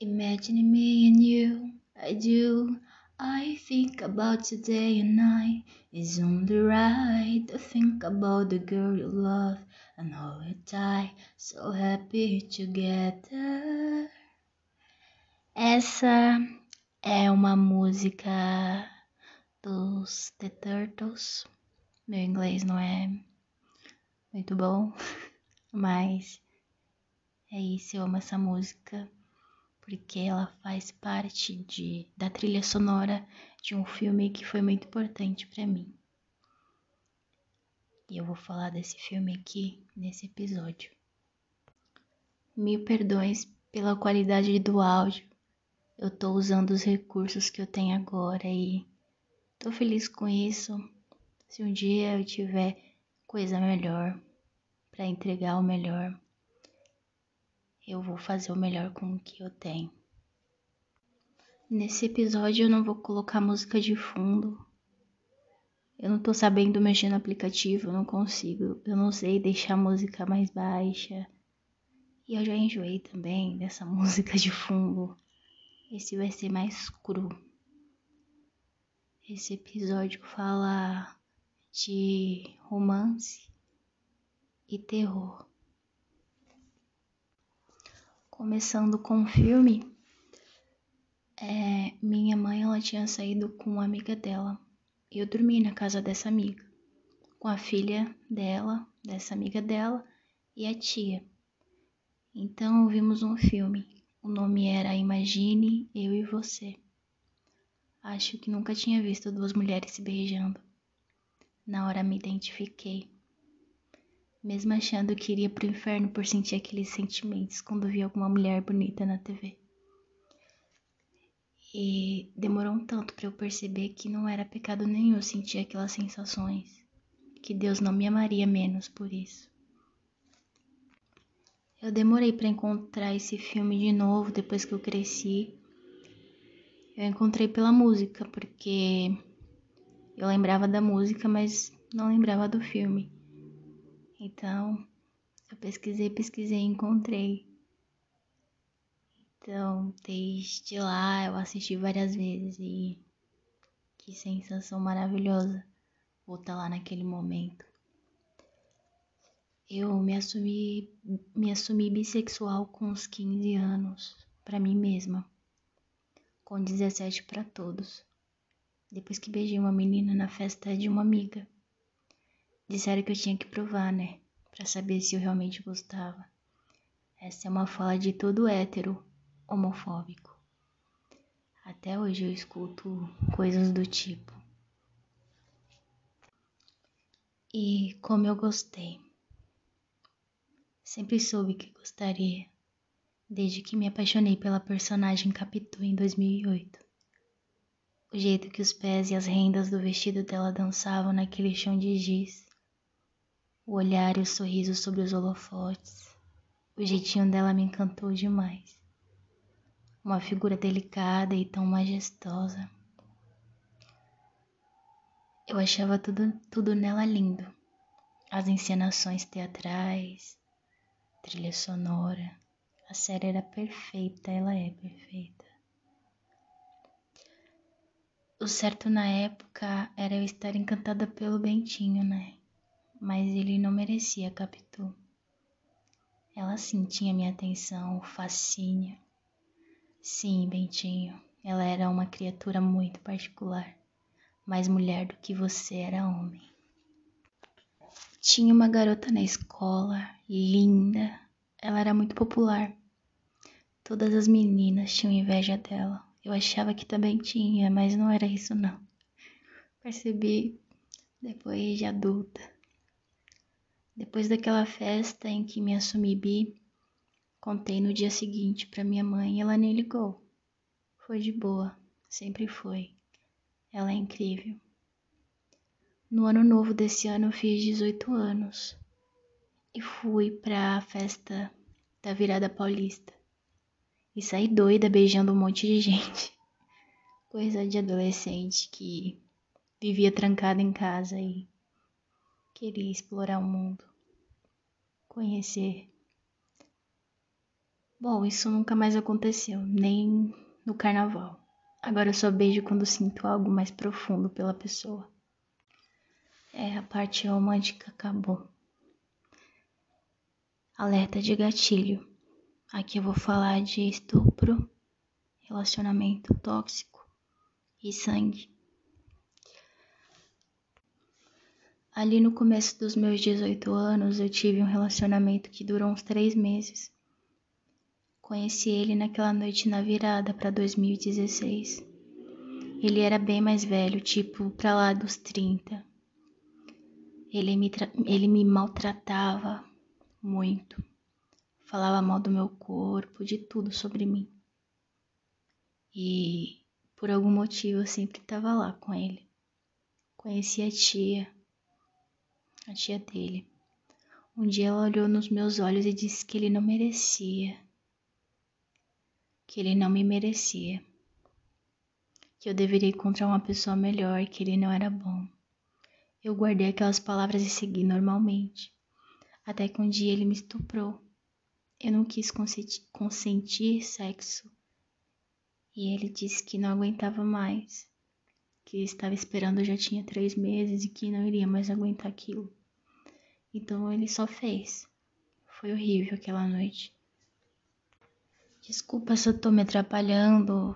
Imagine me and you, I do. I think about today and night. It's only right to think about the girl you love and how we die so happy together. Essa é uma música dos The Turtles. Meu inglês não é muito bom, mas é isso, eu amo essa música porque ela faz parte de, da trilha sonora de um filme que foi muito importante para mim. E eu vou falar desse filme aqui nesse episódio. Mil perdões pela qualidade do áudio. Eu tô usando os recursos que eu tenho agora e tô feliz com isso. Se um dia eu tiver coisa melhor para entregar o melhor, eu vou fazer o melhor com o que eu tenho. Nesse episódio eu não vou colocar música de fundo. Eu não tô sabendo mexer no aplicativo, eu não consigo. Eu não sei deixar a música mais baixa. E eu já enjoei também dessa música de fundo. Esse vai ser mais cru. Esse episódio fala de romance e terror. Começando com o filme, é, minha mãe ela tinha saído com uma amiga dela. Eu dormi na casa dessa amiga, com a filha dela, dessa amiga dela e a tia. Então vimos um filme. O nome era Imagine Eu e Você. Acho que nunca tinha visto duas mulheres se beijando. Na hora me identifiquei mesmo achando que iria pro inferno por sentir aqueles sentimentos quando vi alguma mulher bonita na TV. E demorou um tanto para eu perceber que não era pecado nenhum sentir aquelas sensações, que Deus não me amaria menos por isso. Eu demorei para encontrar esse filme de novo depois que eu cresci. Eu encontrei pela música, porque eu lembrava da música, mas não lembrava do filme. Então, eu pesquisei, pesquisei e encontrei. Então, desde lá eu assisti várias vezes e que sensação maravilhosa voltar lá naquele momento. Eu me assumi, me assumi bissexual com uns 15 anos, para mim mesma. Com 17 para todos. Depois que beijei uma menina na festa de uma amiga. Disseram que eu tinha que provar, né? Pra saber se eu realmente gostava. Essa é uma fala de todo hétero homofóbico. Até hoje eu escuto coisas do tipo. E como eu gostei. Sempre soube que gostaria, desde que me apaixonei pela personagem Capitu em 2008. O jeito que os pés e as rendas do vestido dela dançavam naquele chão de giz o olhar e o sorriso sobre os holofotes. O jeitinho dela me encantou demais. Uma figura delicada e tão majestosa. Eu achava tudo, tudo nela lindo. As encenações teatrais, trilha sonora. A série era perfeita, ela é perfeita. O certo na época era eu estar encantada pelo Bentinho, né? Mas ele não merecia Capitu. Ela sim tinha minha atenção, fascínio. Sim, Bentinho, ela era uma criatura muito particular, mais mulher do que você era homem. Tinha uma garota na escola, linda, ela era muito popular. Todas as meninas tinham inveja dela. Eu achava que também tinha, mas não era isso não. Percebi depois de adulta. Depois daquela festa em que me assumi bi, contei no dia seguinte para minha mãe e ela nem ligou. Foi de boa, sempre foi. Ela é incrível. No ano novo desse ano eu fiz 18 anos e fui para a festa da virada paulista. E saí doida beijando um monte de gente. Coisa de adolescente que vivia trancada em casa e Queria explorar o mundo, conhecer Bom, isso nunca mais aconteceu, nem no carnaval. Agora eu só beijo quando sinto algo mais profundo pela pessoa. É, a parte romântica acabou. Alerta de gatilho. Aqui eu vou falar de estupro, relacionamento tóxico e sangue. Ali no começo dos meus 18 anos, eu tive um relacionamento que durou uns três meses. Conheci ele naquela noite na virada para 2016. Ele era bem mais velho, tipo pra lá dos 30. Ele me, ele me maltratava muito. Falava mal do meu corpo, de tudo sobre mim. E por algum motivo eu sempre estava lá com ele. Conheci a tia, a tia dele. Um dia ela olhou nos meus olhos e disse que ele não merecia. Que ele não me merecia. Que eu deveria encontrar uma pessoa melhor, que ele não era bom. Eu guardei aquelas palavras e segui normalmente. Até que um dia ele me estuprou. Eu não quis consentir, sexo. E ele disse que não aguentava mais que estava esperando já tinha três meses e que não iria mais aguentar aquilo. Então ele só fez. Foi horrível aquela noite. Desculpa se eu tô me atrapalhando,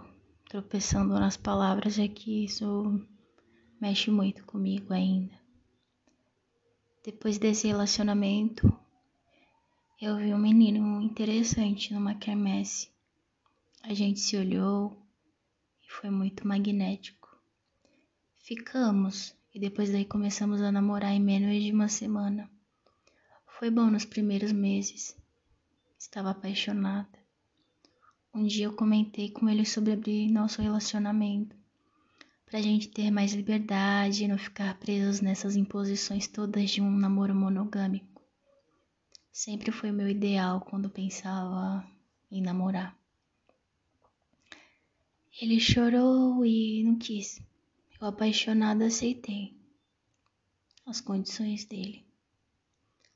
tropeçando nas palavras, é que isso mexe muito comigo ainda. Depois desse relacionamento, eu vi um menino interessante numa quermesse. A gente se olhou e foi muito magnético. Ficamos e depois daí começamos a namorar em menos de uma semana. Foi bom nos primeiros meses. Estava apaixonada. Um dia eu comentei com ele sobre nosso relacionamento, pra gente ter mais liberdade e não ficar presos nessas imposições todas de um namoro monogâmico. Sempre foi meu ideal quando pensava em namorar. Ele chorou e não quis. Eu, apaixonada, aceitei as condições dele.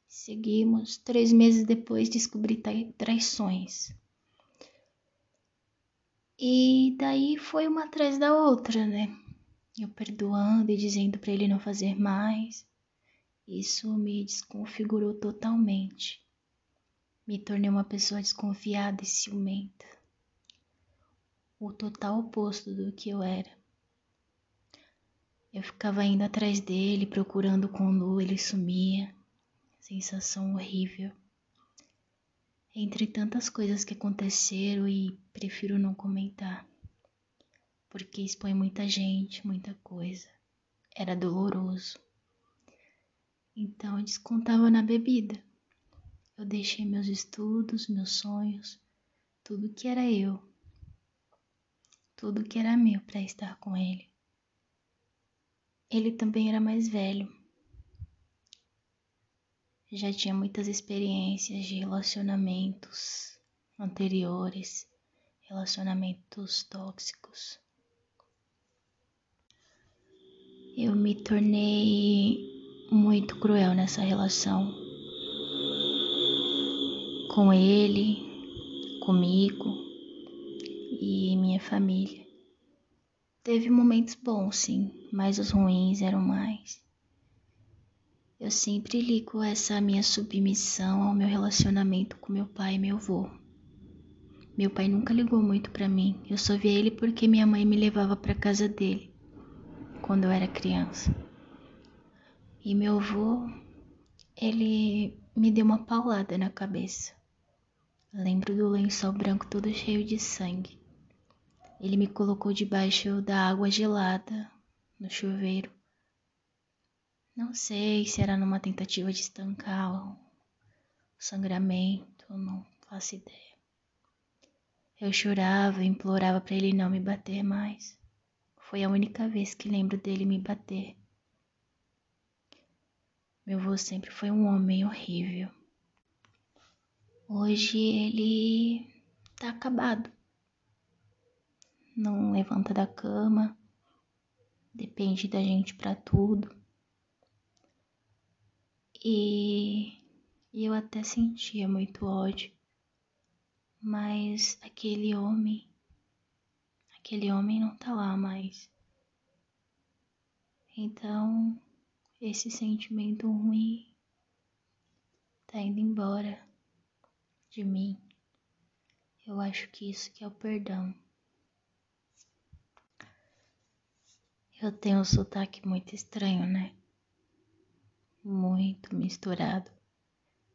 Seguimos. Três meses depois, descobri traições. E daí foi uma atrás da outra, né? Eu perdoando e dizendo para ele não fazer mais. Isso me desconfigurou totalmente. Me tornei uma pessoa desconfiada e ciumenta. O total oposto do que eu era. Eu ficava indo atrás dele, procurando quando ele sumia. Sensação horrível. Entre tantas coisas que aconteceram e prefiro não comentar, porque expõe muita gente, muita coisa. Era doloroso. Então eu descontava na bebida. Eu deixei meus estudos, meus sonhos, tudo que era eu, tudo que era meu para estar com ele. Ele também era mais velho. Já tinha muitas experiências de relacionamentos anteriores, relacionamentos tóxicos. Eu me tornei muito cruel nessa relação. Com ele, comigo e minha família. Teve momentos bons, sim, mas os ruins eram mais. Eu sempre ligo essa minha submissão ao meu relacionamento com meu pai e meu avô. Meu pai nunca ligou muito para mim. Eu só via ele porque minha mãe me levava para casa dele quando eu era criança. E meu avô, ele me deu uma paulada na cabeça. Lembro do lençol branco todo cheio de sangue. Ele me colocou debaixo da água gelada, no chuveiro. Não sei se era numa tentativa de estancar o sangramento, não faço ideia. Eu chorava e implorava para ele não me bater mais. Foi a única vez que lembro dele me bater. Meu avô sempre foi um homem horrível. Hoje ele tá acabado não levanta da cama, depende da gente para tudo. E, eu até sentia muito ódio, Mas aquele homem, aquele homem não tá lá mais. Então, esse sentimento ruim tá indo embora de mim. Eu acho que isso que é o perdão. Eu tenho um sotaque muito estranho, né? Muito misturado.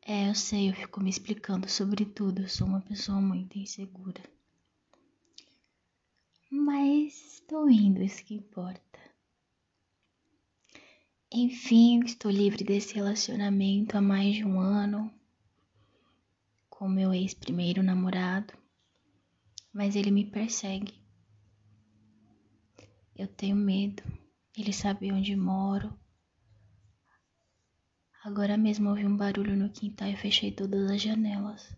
É, eu sei, eu fico me explicando sobre tudo. Eu sou uma pessoa muito insegura. Mas estou indo, isso que importa. Enfim, estou livre desse relacionamento há mais de um ano com meu ex-primeiro namorado, mas ele me persegue. Eu tenho medo, ele sabe onde moro. Agora mesmo ouvi um barulho no quintal e fechei todas as janelas.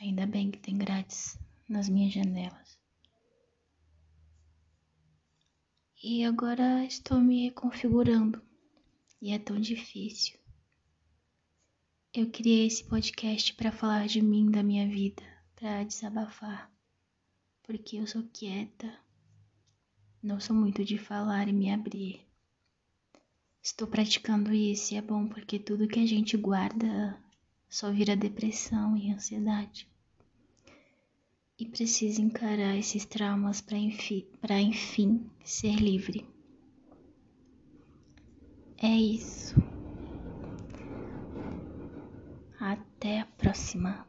Ainda bem que tem grátis nas minhas janelas. E agora estou me reconfigurando. E é tão difícil. Eu criei esse podcast para falar de mim, da minha vida, para desabafar. Porque eu sou quieta. Não sou muito de falar e me abrir. Estou praticando isso e é bom porque tudo que a gente guarda só vira depressão e ansiedade e precisa encarar esses traumas para enfim, enfim ser livre. É isso. Até a próxima.